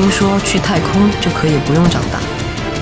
听说去太空就可以不用长大。